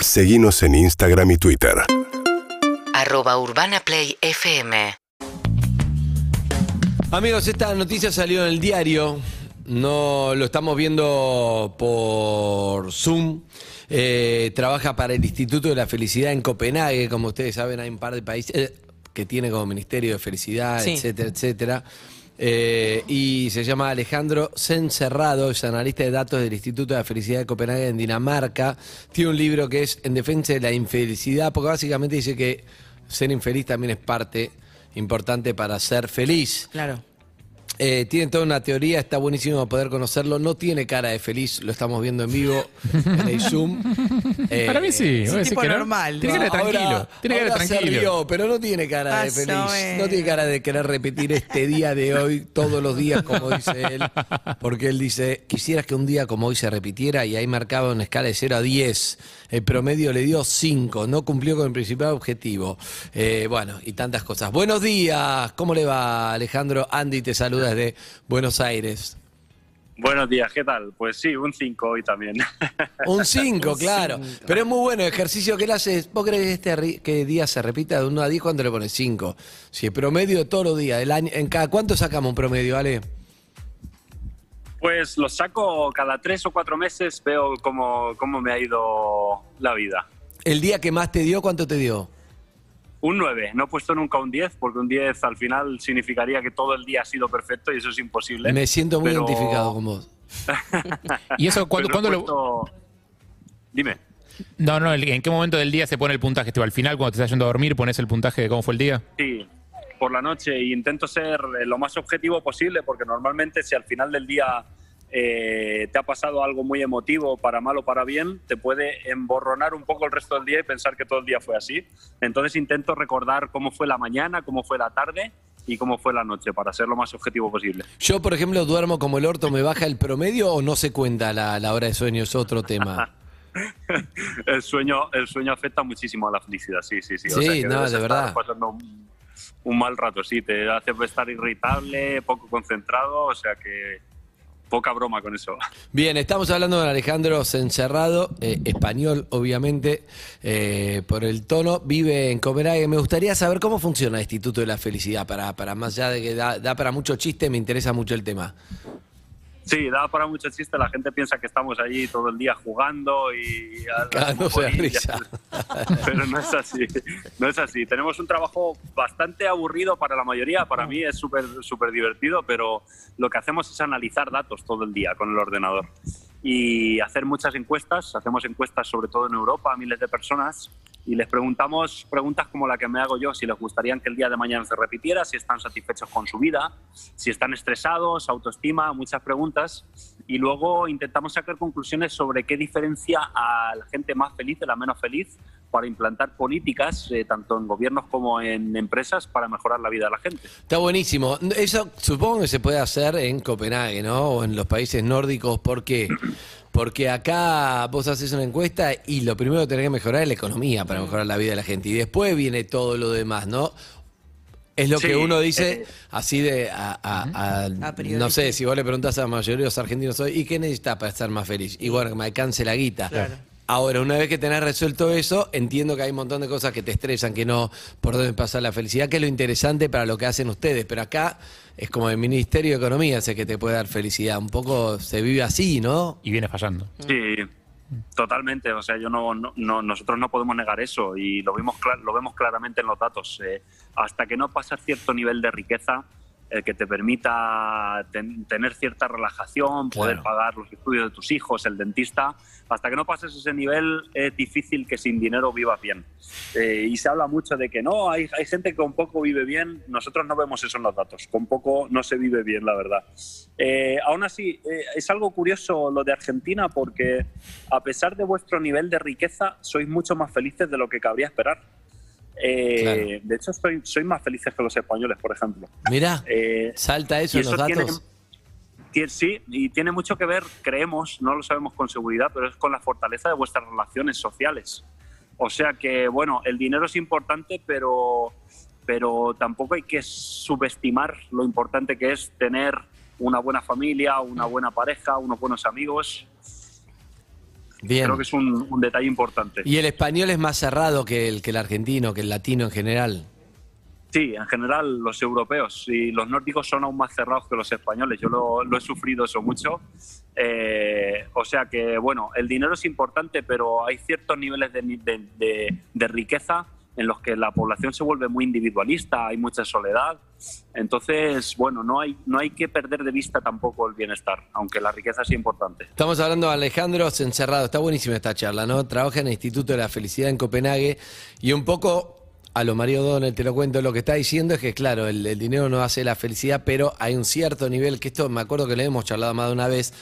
Seguimos en Instagram y Twitter. Arroba Urbana Play FM. Amigos, esta noticia salió en el diario. No lo estamos viendo por Zoom. Eh, trabaja para el Instituto de la Felicidad en Copenhague. Como ustedes saben, hay un par de países eh, que tiene como Ministerio de Felicidad, Sí. etcétera, etcétera. Eh, y se llama Alejandro Sencerrado, es analista de datos del Instituto de la Felicidad de Copenhague en Dinamarca. Tiene un libro que es En defensa de la infelicidad, porque básicamente dice que ser infeliz también es parte importante para ser feliz. Claro. Eh, tiene toda una teoría, está buenísimo poder conocerlo. No tiene cara de feliz, lo estamos viendo en vivo en el Zoom. Eh, Para mí sí. es un tipo que no. normal, Tiene cara de tranquilo. Ahora- tiene cara de se tranquilo. rió, pero no tiene cara de feliz. No tiene cara de querer repetir este día de hoy todos los días, como dice él. Porque él dice: Quisieras que un día como hoy se repitiera y ahí marcaba una escala de 0 a 10. El promedio le dio 5. No cumplió con el principal objetivo. Eh, bueno, y tantas cosas. Buenos días. ¿Cómo le va, Alejandro? Andy te saluda desde Buenos Aires. Buenos días, ¿qué tal? Pues sí, un 5 hoy también. Un 5, claro. Pero es muy bueno el ejercicio que él hace. ¿Vos crees que este que día se repita de 1 a 10 cuando le pones 5? Si el promedio de todos los días, del año, ¿en cada cuánto sacamos un promedio, Ale? Pues lo saco cada tres o cuatro meses, veo cómo, cómo me ha ido la vida. El día que más te dio, ¿cuánto te dio? Un 9, no he puesto nunca un 10, porque un 10 al final significaría que todo el día ha sido perfecto y eso es imposible. Me siento muy Pero- identificado con vos. ¿Y eso cuándo, cuándo lo.? Dime. No, no, ¿en qué momento del día se pone el puntaje? ¿Tú al final, cuando te estás yendo a dormir, pones el puntaje de cómo fue el día? Sí, por la noche e intento ser lo más objetivo posible porque normalmente si al final del día eh, te ha pasado algo muy emotivo, para mal o para bien, te puede emborronar un poco el resto del día y pensar que todo el día fue así. Entonces intento recordar cómo fue la mañana, cómo fue la tarde y cómo fue la noche para ser lo más objetivo posible. Yo, por ejemplo, duermo como el orto, ¿me baja el promedio o no se cuenta la, la hora de sueño? Es otro tema. El sueño, el sueño afecta muchísimo a la felicidad, sí, sí, sí. Sí, que no, de verdad. pasando un, un mal rato, sí, te hace estar irritable, poco concentrado, o sea que poca broma con eso. Bien, estamos hablando con Alejandro Sencerrado, eh, español, obviamente, eh, por el tono. Vive en Copenhague. Me gustaría saber cómo funciona el Instituto de la Felicidad, para, para más allá de que da, da para mucho chiste, me interesa mucho el tema. Sí, da para mucho chiste, la gente piensa que estamos allí todo el día jugando y... Cagándose de risa. Pero no es así, no es así. Tenemos un trabajo bastante aburrido para la mayoría, para mí es súper súper divertido, pero lo que hacemos es analizar datos todo el día con el ordenador y hacer muchas encuestas. Hacemos encuestas sobre todo en Europa a miles de personas y les preguntamos preguntas como la que me hago yo, si les gustaría que el día de mañana se repitiera, si están satisfechos con su vida, si están estresados, autoestima, muchas preguntas. Y luego intentamos sacar conclusiones sobre qué diferencia a la gente más feliz de la menos feliz para implantar políticas, eh, tanto en gobiernos como en empresas, para mejorar la vida de la gente. Está buenísimo. Eso supongo que se puede hacer en Copenhague, ¿no? O en los países nórdicos. ¿Por qué? Porque acá vos haces una encuesta y lo primero que tenés que mejorar es la economía para mejorar la vida de la gente. Y después viene todo lo demás, ¿no? Es lo Sí, que uno dice eh, así de, a, a- no sé, si vos le preguntás a la mayoría de los argentinos hoy, ¿y qué necesitas para estar más feliz? Y bueno, que me alcance la guita. Ahora, una vez que tenés resuelto eso, entiendo que hay un montón de cosas que te estresan, que no por dónde pasa la felicidad, que es lo interesante para lo que hacen ustedes. Pero acá es como el Ministerio de Economía, sé que te puede dar felicidad. Un poco se vive así, ¿no? Y viene fallando. Sí, totalmente. O sea, yo no, no- no- nosotros no podemos negar eso y lo vemos, cla- lo vemos claramente en los datos. Eh, hasta que no pasas cierto nivel de riqueza, el que te permita ten- tener cierta relajación, poder Claro. pagar los estudios de tus hijos, el dentista, hasta que no pases ese nivel es difícil que sin dinero vivas bien. Eh, y se habla mucho de que no, hay, hay gente que con poco vive bien, nosotros no vemos eso en los datos, con poco no se vive bien, la verdad. Eh, aún así, eh, es algo curioso lo de Argentina porque a pesar de vuestro nivel de riqueza, sois mucho más felices de lo que cabría esperar. Eh, Claro. De hecho, soy, soy más felices que los españoles, por ejemplo. Mirá, Eh, salta eso en los tiene- datos. sí, y tiene mucho que ver, creemos, no lo sabemos con seguridad, pero es con la fortaleza de vuestras relaciones sociales. O sea que, bueno, el dinero es importante, pero, pero tampoco hay que subestimar lo importante que es tener una buena familia, una buena pareja, unos buenos amigos. Bien. Creo que es un, un detalle importante. Y el español es más cerrado que el, que el argentino, que el latino en general. Sí, en general los europeos y los nórdicos son aún más cerrados que los españoles. Yo lo, lo he sufrido eso mucho. Eh, o sea que, bueno, el dinero es importante, pero hay ciertos niveles de, de- de- de riqueza en los que la población se vuelve muy individualista, hay mucha soledad. Entonces, bueno, no hay, no hay que perder de vista tampoco el bienestar, aunque la riqueza es importante. Estamos hablando de Alejandro Encerrado. Está buenísima esta charla, ¿no? Trabaja en el Instituto de la Felicidad en Copenhague y un poco a lo Mario Donel, te lo cuento, lo que está diciendo es que, claro, el, el dinero no hace la felicidad, pero hay un cierto nivel, que esto me acuerdo que le hemos charlado más de una vez,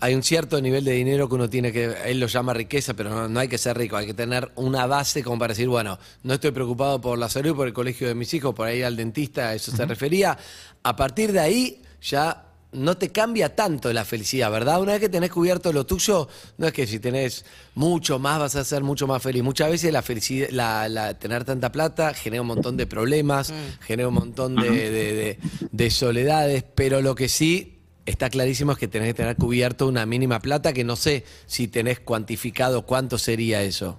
hay un cierto nivel de dinero que uno tiene que, él lo llama riqueza, pero no, no hay que ser rico, hay que tener una base como para decir, bueno, no estoy preocupado por la salud, por el colegio de mis hijos, por ir al dentista, a eso se refería. A partir de ahí ya no te cambia tanto la felicidad, ¿verdad? Una vez que tenés cubierto lo tuyo, no es que si tenés mucho más vas a ser mucho más feliz. Muchas veces la felicidad, la, la- tener tanta plata genera un montón de problemas, genera un montón de, de- de- de soledades, pero lo que sí está clarísimo es que tenés que tener cubierto una mínima plata que no sé si tenés cuantificado cuánto sería eso.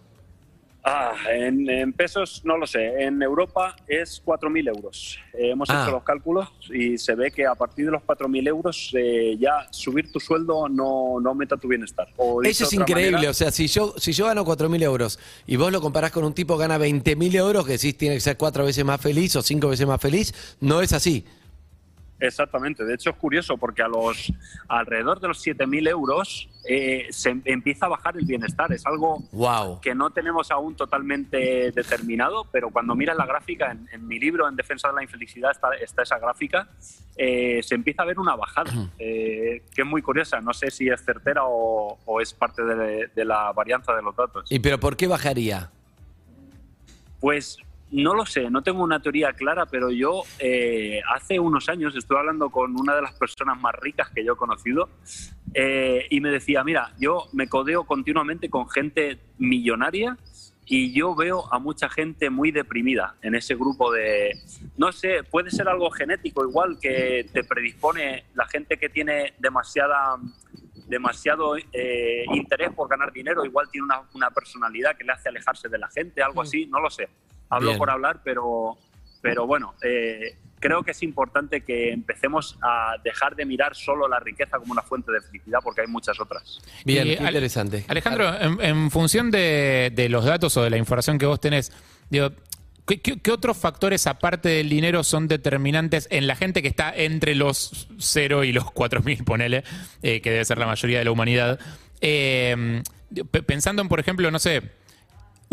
Ah, en, en pesos no lo sé. En Europa es 4.000 euros. Eh, hemos Ah. hecho los cálculos y se ve que a partir de los 4.000 euros eh, ya subir tu sueldo no, no aumenta tu bienestar. O Eso es increíble, manera, o sea, si yo, si yo gano 4.000 euros y vos lo comparás con un tipo que gana 20.000 euros, que decís tiene que ser cuatro veces más feliz o cinco veces más feliz, no es así. Exactamente. De hecho es curioso porque a los alrededor de los 7.000 euros eh, se em- empieza a bajar el bienestar. Es algo Wow. que no tenemos aún totalmente determinado, pero cuando miras la gráfica, en, en mi libro, En Defensa de la Infelicidad, está, está esa gráfica, eh, se empieza a ver una bajada, eh, que es muy curiosa. No sé si es certera o, o es parte de, de la varianza de los datos. ¿Y pero por qué bajaría? Pues no lo sé, no tengo una teoría clara, pero yo eh, hace unos años estuve hablando con una de las personas más ricas que yo he conocido eh, y me decía, mira, yo me codeo continuamente con gente millonaria y yo veo a mucha gente muy deprimida en ese grupo de, no sé, puede ser algo genético igual que te predispone la gente que tiene demasiada demasiado eh, interés por ganar dinero, igual tiene una, una personalidad que le hace alejarse de la gente, algo así, no lo sé. Hablo Bien. por hablar, pero, pero bueno, eh, creo que es importante que empecemos a dejar de mirar solo la riqueza como una fuente de felicidad, porque hay muchas otras. Bien, qué interesante. Alejandro, en, en función de, de los datos o de la información que vos tenés, digo, ¿qué, qué- qué otros factores aparte del dinero son determinantes en la gente que está entre los 0 y los 4.000, ponele, eh, que debe ser la mayoría de la humanidad? Eh, pe- pensando en, por ejemplo, no sé,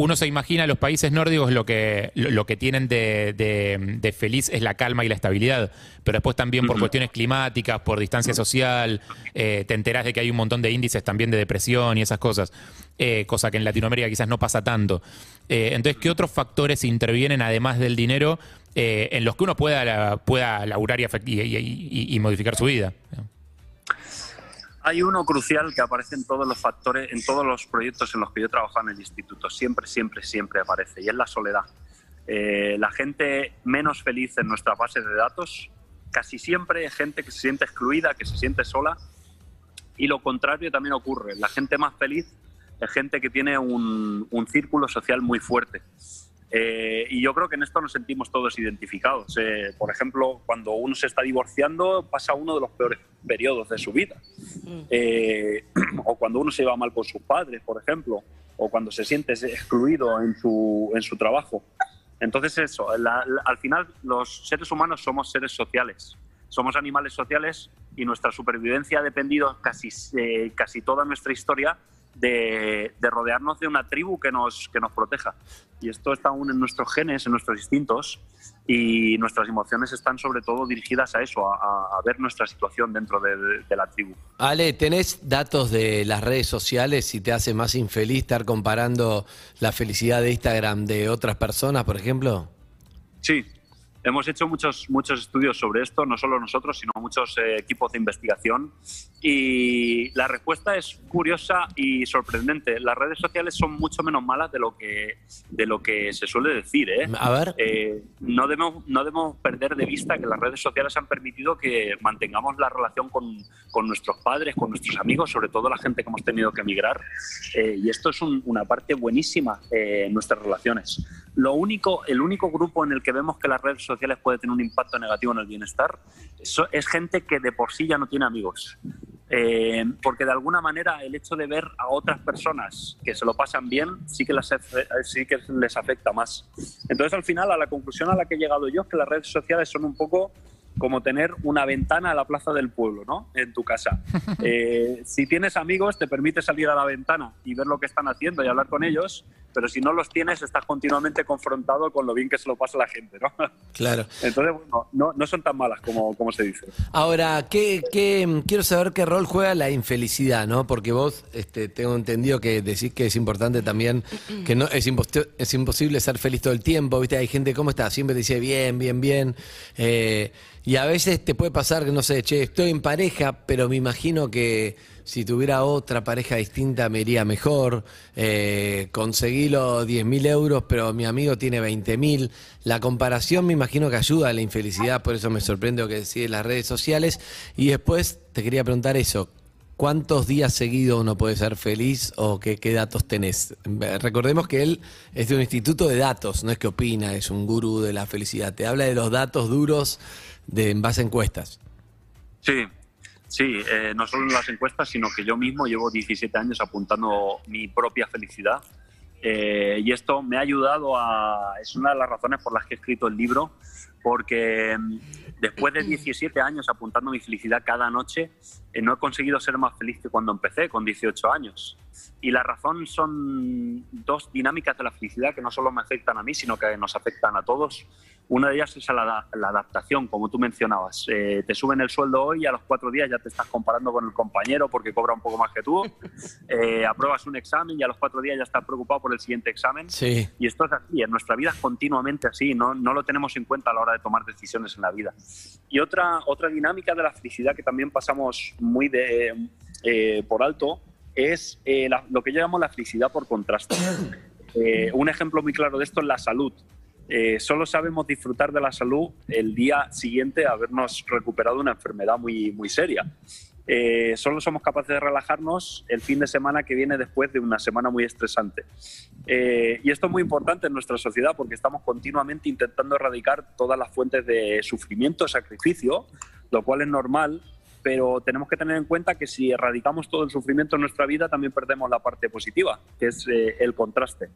uno se imagina los países nórdicos lo que, lo, lo que tienen de, de- de feliz es la calma y la estabilidad, pero después también por cuestiones climáticas, por distancia social, eh, te enterás de que hay un montón de índices también de depresión y esas cosas, eh, cosa que en Latinoamérica quizás no pasa tanto. Eh, entonces, ¿qué otros factores intervienen además del dinero en los que uno pueda, la- pueda laburar y, afect- y- y- y- y modificar su vida? Hay uno crucial que aparece en todos los factores, en todos los proyectos en los que yo he trabajado en el instituto. Siempre, siempre, siempre aparece. Y es la soledad. Eh, la gente menos feliz en nuestra base de datos, casi siempre es gente que se siente excluida, que se siente sola. Y lo contrario también ocurre. La gente más feliz es gente que tiene un círculo social muy fuerte. Eh, y yo creo que en esto nos sentimos todos identificados. Eh, por ejemplo, cuando uno se está divorciando, pasa uno de los peores periodos de su vida. Eh, o cuando uno se va mal con sus padres, por ejemplo, o cuando se siente excluido en su, en su trabajo. Entonces eso, la- la- al final los seres humanos somos seres sociales, somos animales sociales y nuestra supervivencia ha dependido casi, eh, casi toda nuestra historia de, de rodearnos de una tribu que nos, que nos proteja. Y esto está aún en nuestros genes, en nuestros instintos, y nuestras emociones están sobre todo dirigidas a eso, a, a- ver nuestra situación dentro de, de- de la tribu. Ale, ¿tenés datos de las redes sociales si te hace más infeliz estar comparando la felicidad de Instagram de otras personas, por ejemplo? Sí, Hemos hecho muchos, muchos estudios sobre esto, no solo nosotros, sino muchos eh, equipos de investigación. Y la respuesta es curiosa y sorprendente. Las redes sociales son mucho menos malas de lo que, de lo que se suele decir. ¿eh? A ver. Eh, no, debemos, no debemos perder de vista que las redes sociales han permitido que mantengamos la relación con, con nuestros padres, con nuestros amigos, sobre todo la gente que hemos tenido que emigrar. Eh, y esto es un- una parte buenísima eh, en nuestras relaciones. Lo único, el único grupo en el que vemos que las redes sociales pueden tener un impacto negativo en el bienestar es gente que de por sí ya no tiene amigos. Eh, porque de alguna manera el hecho de ver a otras personas que se lo pasan bien sí que, las, afe- sí que les afecta más. Entonces al final a la conclusión a la que he llegado yo es que las redes sociales son un poco como tener una ventana a la plaza del pueblo, ¿no? En tu casa. Eh, si tienes amigos, te permite salir a la ventana y ver lo que están haciendo y hablar con ellos, pero si no los tienes, estás continuamente confrontado con lo bien que se lo pasa a la gente, ¿no? Claro. Entonces, bueno, no, no son tan malas como, como se dice. Ahora, ¿qué, qué- quiero saber qué rol juega la infelicidad, ¿no? Porque vos este, tengo entendido que decís que es importante también, que no es, imposti- es imposible ser feliz todo el tiempo, ¿viste? Hay gente, ¿cómo está? Siempre te dice bien, bien, bien. Eh, y a veces te puede pasar que, no sé, che, estoy en pareja, pero me imagino que si tuviera otra pareja distinta me iría mejor. Eh, conseguí los 10 mil euros, pero mi amigo tiene 20 mil. La comparación me imagino que ayuda a la infelicidad, por eso me sorprende lo que decís en las redes sociales. Y después te quería preguntar eso. ¿Cuántos días seguidos uno puede ser feliz o qué, qué datos tenés? Recordemos que él es de un instituto de datos, no es que opina, es un gurú de la felicidad. Te habla de los datos duros de, en base a encuestas. Sí, sí, eh, no solo las encuestas, sino que yo mismo llevo 17 años apuntando mi propia felicidad. Eh, y esto me ha ayudado a. Es una de las razones por las que he escrito el libro, porque mm, después de 17 años apuntando mi felicidad cada noche, eh, no he conseguido ser más feliz que cuando empecé, con 18 años. Y la razón son dos dinámicas de la felicidad que no solo me afectan a mí, sino que nos afectan a todos. Una de ellas es la, la adaptación, como tú mencionabas. Eh, te suben el sueldo hoy y a los cuatro días ya te estás comparando con el compañero porque cobra un poco más que tú. Eh, apruebas un examen y a los cuatro días ya estás preocupado por el siguiente examen. Sí. Y esto es así, en nuestra vida es continuamente así, no, no lo tenemos en cuenta a la hora de tomar decisiones en la vida. Y otra, otra dinámica de la felicidad que también pasamos muy de, eh, por alto es eh, la- lo que llamamos la felicidad por contraste. Eh, un ejemplo muy claro de esto es la salud. Solo sabemos disfrutar de la salud el día siguiente a habernos recuperado una enfermedad muy, muy seria. Eh, solo somos capaces de relajarnos el fin de semana que viene después de una semana muy estresante. Eh, y esto es muy importante en nuestra sociedad porque estamos continuamente intentando erradicar todas las fuentes de sufrimiento, sacrificio, lo cual es normal, pero tenemos que tener en cuenta que si erradicamos todo el sufrimiento en nuestra vida, también perdemos la parte positiva, que es eh, el contraste.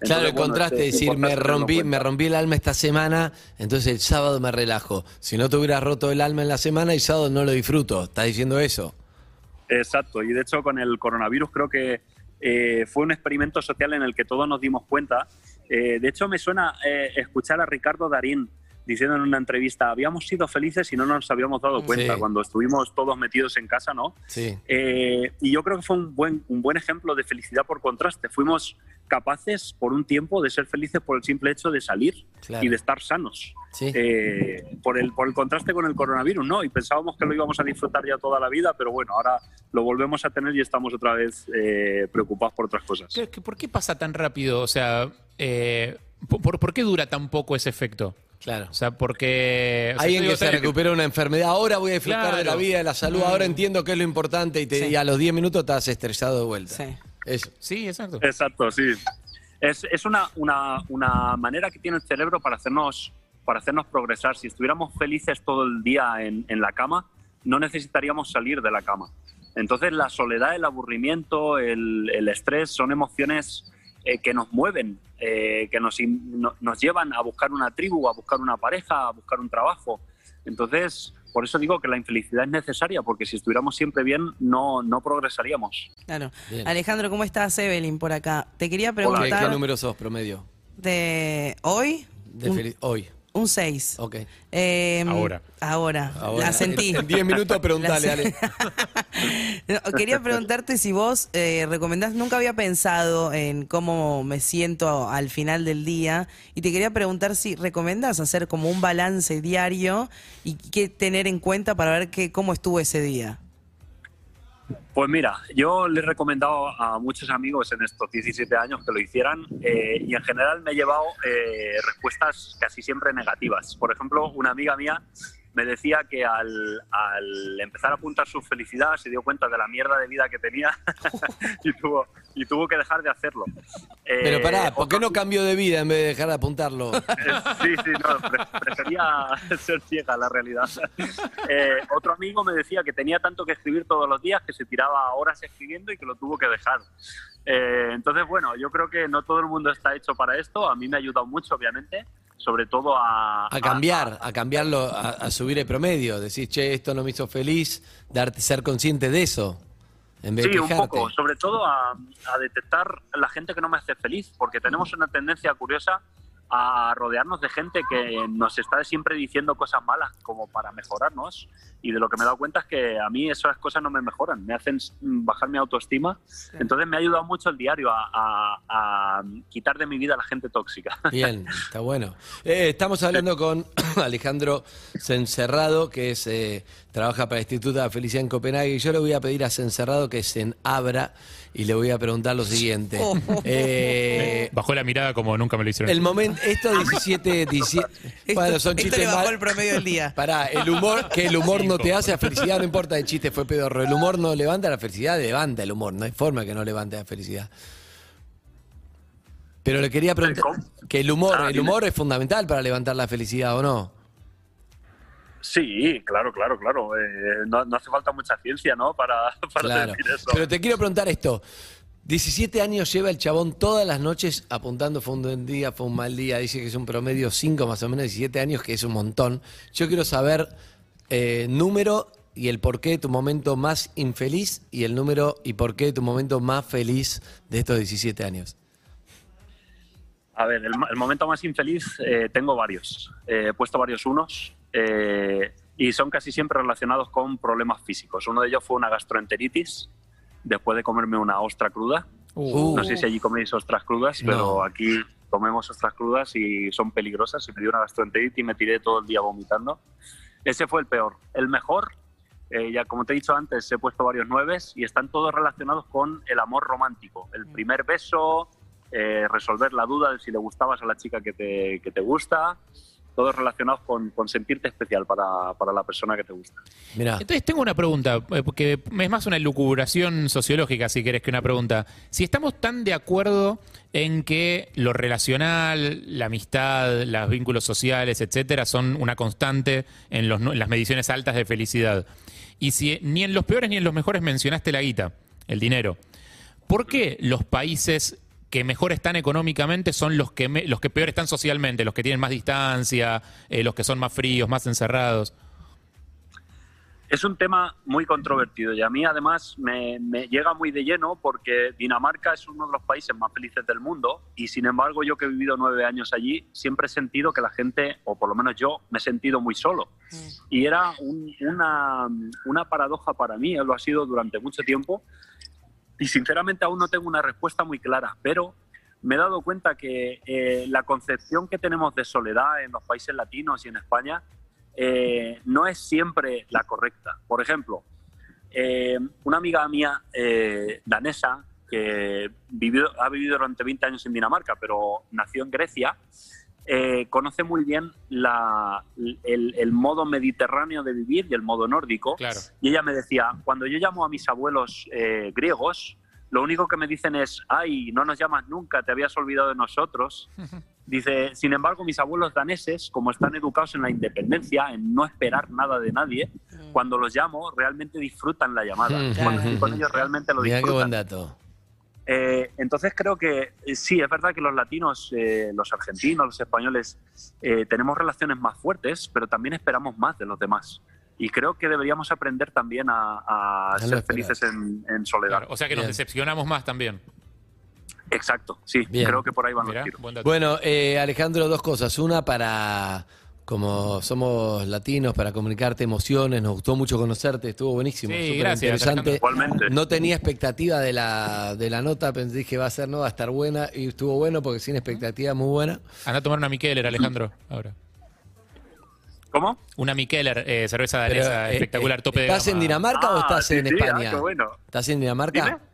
Claro, el bueno, contraste, es es decir, me rompí, me rompí el alma esta semana, entonces el sábado me relajo. Si no te hubieras roto el alma en la semana, el sábado no lo disfruto. ¿Estás diciendo eso? Exacto, y de hecho con el coronavirus creo que eh, fue un experimento social en el que todos nos dimos cuenta. Eh, de hecho me suena eh, escuchar a Ricardo Darín diciendo en una entrevista, habíamos sido felices y no nos habíamos dado cuenta Sí. cuando estuvimos todos metidos en casa, ¿no? Sí. Eh, y yo creo que fue un buen, un buen ejemplo de felicidad por contraste. Fuimos capaces por un tiempo de ser felices por el simple hecho de salir Claro. y de estar sanos. Sí. Eh, por, el, por el contraste con el coronavirus, ¿no? Y pensábamos que lo íbamos a disfrutar ya toda la vida, pero bueno, ahora lo volvemos a tener y estamos otra vez eh, preocupados por otras cosas. ¿Por qué pasa tan rápido? O sea, eh, ¿por, por qué dura tan poco ese efecto? Claro. O sea, porque... o sea, Alguien que se recupera una enfermedad, ahora voy a disfrutar de la vida, de la salud, ahora entiendo qué es lo importante y, te, Sí. y a los 10 minutos estás estresado de vuelta. Sí. Eso. Sí, exacto. Exacto, sí. Es, es una, una, una manera que tiene el cerebro para hacernos, para hacernos progresar. Si estuviéramos felices todo el día en, en la cama, no necesitaríamos salir de la cama. Entonces la soledad, el aburrimiento, el, el estrés son emociones eh, que nos mueven, eh, que nos, no- nos llevan a buscar una tribu, a buscar una pareja, a buscar un trabajo. Entonces, por eso digo que la infelicidad es necesaria, porque si estuviéramos siempre bien, no, no progresaríamos. Claro. Bien. Alejandro, ¿cómo estás? Evelyn por acá. Te quería ¿Qué, preguntar qué número sos promedio? de hoy. De un feliz- hoy. Un 6. Ok. Eh, Ahora. Ahora. Ahora, La sentí. En 10 minutos preguntale, La- Ale. No, quería preguntarte si vos eh, recomendás, nunca había pensado en cómo me siento al final del día y te quería preguntar si recomendás hacer como un balance diario y qué tener en cuenta para ver qué, cómo estuvo ese día. Pues mira, yo le he recomendado a muchos amigos en estos 17 años que lo hicieran eh, y en general me he llevado eh, respuestas casi siempre negativas. Por ejemplo, una amiga mía me decía que al, al empezar a apuntar su felicidad se dio cuenta de la mierda de vida que tenía y, tuvo, y tuvo que dejar de hacerlo. Eh, Pero pará, ¿por qué no cambió de vida en vez de dejar de apuntarlo? Eh, Sí, sí, no, pre- prefería ser ciega, la realidad. Eh, otro amigo me decía que tenía tanto que escribir todos los días que se tiraba horas escribiendo y que lo tuvo que dejar. Eh, entonces, bueno, yo creo que no todo el mundo está hecho para esto. A mí me ha ayudado mucho, obviamente, sobre todo a... A cambiar, a cambiarlo, a, a subir el promedio. Decir, che, esto no me hizo feliz, darte, ser consciente de eso. En vez Sí, de un poco, sobre todo a, a detectar la gente que no me hace feliz, porque tenemos una tendencia curiosa a rodearnos de gente que nos está siempre diciendo cosas malas como para mejorarnos y de lo que me he dado cuenta es que a mí esas cosas no me mejoran, me hacen bajar mi autoestima, entonces me ha ayudado mucho el diario a, a- a quitar de mi vida a la gente tóxica. Bien, está bueno. Eh, estamos hablando con Alejandro Cencerrado, que es eh, trabaja para el Instituto de la Felicidad en Copenhague. Y yo le voy a pedir a Cencerrado que se abra y le voy a preguntar lo siguiente. Eh, Bajó la mirada como nunca me lo hicieron. el momento, estos 17, 17 bueno, son esto chistes le bajó mal- el promedio del día. Pará, el humor, que el humor no te hace la felicidad, no importa el chiste fue pedorro. El humor no levanta la felicidad, levanta el humor. No hay forma que no levante la felicidad. Pero le quería preguntar que el humor, Ah, el humor es fundamental para levantar la felicidad, ¿o no? Sí, claro, claro, claro. Eh, no, no hace falta mucha ciencia, ¿no? Para, para Claro. decir eso. Pero te quiero preguntar esto. 17 años lleva el chabón todas las noches apuntando, fue un día, fue un mal día. Dice que es un promedio 5 más o menos, 17 años, que es un montón. Yo quiero saber eh, número y el porqué de tu momento más infeliz y el número y por qué de tu momento más feliz de estos 17 años. A ver, el momento más infeliz eh, tengo varios. Eh, he puesto varios unos eh, y son casi siempre relacionados con problemas físicos. Uno de ellos fue una gastroenteritis después de comerme una ostra cruda. Uh. No sé si allí coméis ostras crudas, No. pero aquí comemos ostras crudas y son peligrosas. Y me dio una gastroenteritis y me tiré todo el día vomitando. Ese fue el peor. El mejor, eh, ya como te he dicho antes, he puesto varios nueves y están todos relacionados con el amor romántico. El primer beso, eh, resolver la duda de si le gustabas a la chica que te, que te gusta, todos relacionados con, con sentirte especial para, para la persona que te gusta. Mirá, Entonces tengo una pregunta, eh, porque es más una lucubración sociológica, si querés, que una pregunta. Si estamos tan de acuerdo en que lo relacional, la amistad, los vínculos sociales, etcétera, son una constante en, los nu- en las mediciones altas de felicidad, y si ni en los peores ni en los mejores mencionaste la guita, el dinero, ¿por qué los países que mejor están económicamente son los que, me- los que peor están socialmente, los que tienen más distancia, eh, los que son más fríos, más encerrados? Es un tema muy controvertido y a mí además me, me llega muy de lleno porque Dinamarca es uno de los países más felices del mundo y sin embargo yo que he vivido nueve años allí siempre he sentido que la gente, o por lo menos yo, me he sentido muy solo. Y era un- una, una paradoja para mí, lo ha sido durante mucho tiempo y sinceramente aún no tengo una respuesta muy clara, pero me he dado cuenta que eh, la concepción que tenemos de soledad en los países latinos y en España eh, no es siempre la correcta. Por ejemplo, eh, una amiga mía danesa que ha vivido durante 20 años en Dinamarca, pero nació en Grecia, eh, conoce muy bien la- el, el modo mediterráneo de vivir y el modo nórdico. Claro. Y ella me decía, cuando yo llamo a mis abuelos eh, griegos, lo único que me dicen es, ay, no nos llamas nunca, te habías olvidado de nosotros. Dice, sin embargo, mis abuelos daneses, como están educados en la independencia, en no esperar nada de nadie, cuando los llamo, realmente disfrutan la llamada. Mm. Cuando estoy con ellos, realmente lo mirá qué buen disfrutan. dato. Eh, entonces creo que eh, sí, es verdad que los latinos, eh, los argentinos, los españoles, eh, tenemos relaciones más fuertes, pero también esperamos más de los demás. Y creo que deberíamos aprender también a, ser felices en, en soledad. Claro, o sea que nos decepcionamos más también. Exacto, sí, Bien. creo que por ahí van los tiros. Bueno, eh, Alejandro, dos cosas. Una para, como somos latinos, para comunicarte emociones. Nos gustó mucho conocerte, estuvo buenísimo. Sí, súper gracias, interesante. Igualmente. No tenía expectativa de la, de la nota, pensé que va a ser, no, va a estar buena. Y estuvo bueno porque sin expectativa, muy buena. Anda a tomar una Mikeller, Alejandro, ahora. ¿Cómo? Una Mikeller, eh, cerveza danesa, eh, espectacular, eh, tope de ¿Estás en. Dinamarca o Ah, estás sí, en sí, España? ah, qué bueno. ¿Estás en Dinamarca? Dime.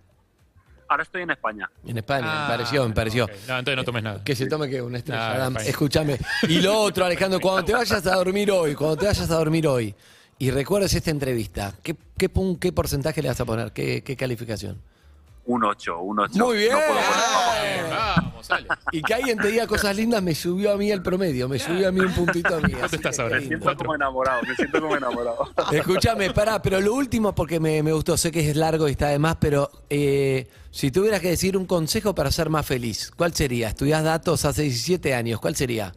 Ahora estoy en España. En España, Ah, me pareció, me pareció. No, entonces no tomes nada. Que se tome que una estrella. No. Escúchame. Y lo otro, Alejandro, cuando te vayas a dormir hoy, cuando te vayas a dormir hoy y recuerdes esta entrevista, ¿qué, qué, pun- qué porcentaje le vas a poner? ¿Qué, qué calificación? Un 8, un 8. Muy bien. No puedo poner vamos, sale. Y que alguien te diga cosas lindas me subió a mí el promedio, me subió a mí un puntito a mí. ¿Cuánto así estás ahora? Me siento como enamorado, me siento como enamorado. Escúchame, pará, pero lo último, porque me, me gustó, sé que es largo y está de más, pero eh, si tuvieras que decir un consejo para ser más feliz, ¿cuál sería? Estudiás datos hace 17 años, ¿cuál sería?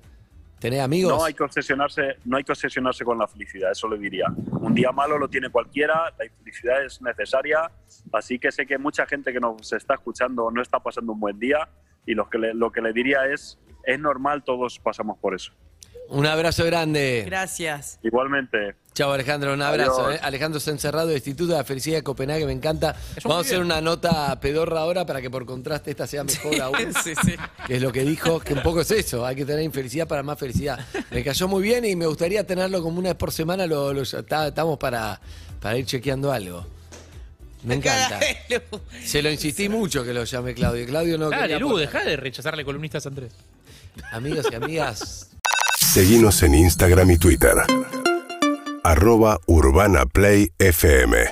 ¿Tenés amigos? No hay que obsesionarse, no hay que obsesionarse con la felicidad, eso le diría. Un día malo lo tiene cualquiera, la infelicidad es necesaria, así que sé que mucha gente que nos está escuchando no está pasando un buen día y lo que le, lo que le diría es, es normal, todos pasamos por eso. Un abrazo grande. Gracias. Igualmente, Chao Alejandro, un abrazo. ¿eh? Alejandro está encerrado del Instituto de la Felicidad de Copenhague, me encanta. Vamos a hacer una nota pedorra ahora para que por contraste esta sea mejor aún. Sí, sí. que es lo que dijo, que un poco es eso, hay que tener infelicidad para más felicidad. Me cayó muy bien y me gustaría tenerlo como una vez por semana, lo, lo- está- estamos para, para ir chequeando algo. Me encanta. Se lo insistí mucho que lo llame Claudio. Claudio no Dale, quería Lu, deja de rechazarle columnistas a Andrés. Amigos y amigas, Seguinos en Instagram y Twitter. Arroba Urbana Play FM.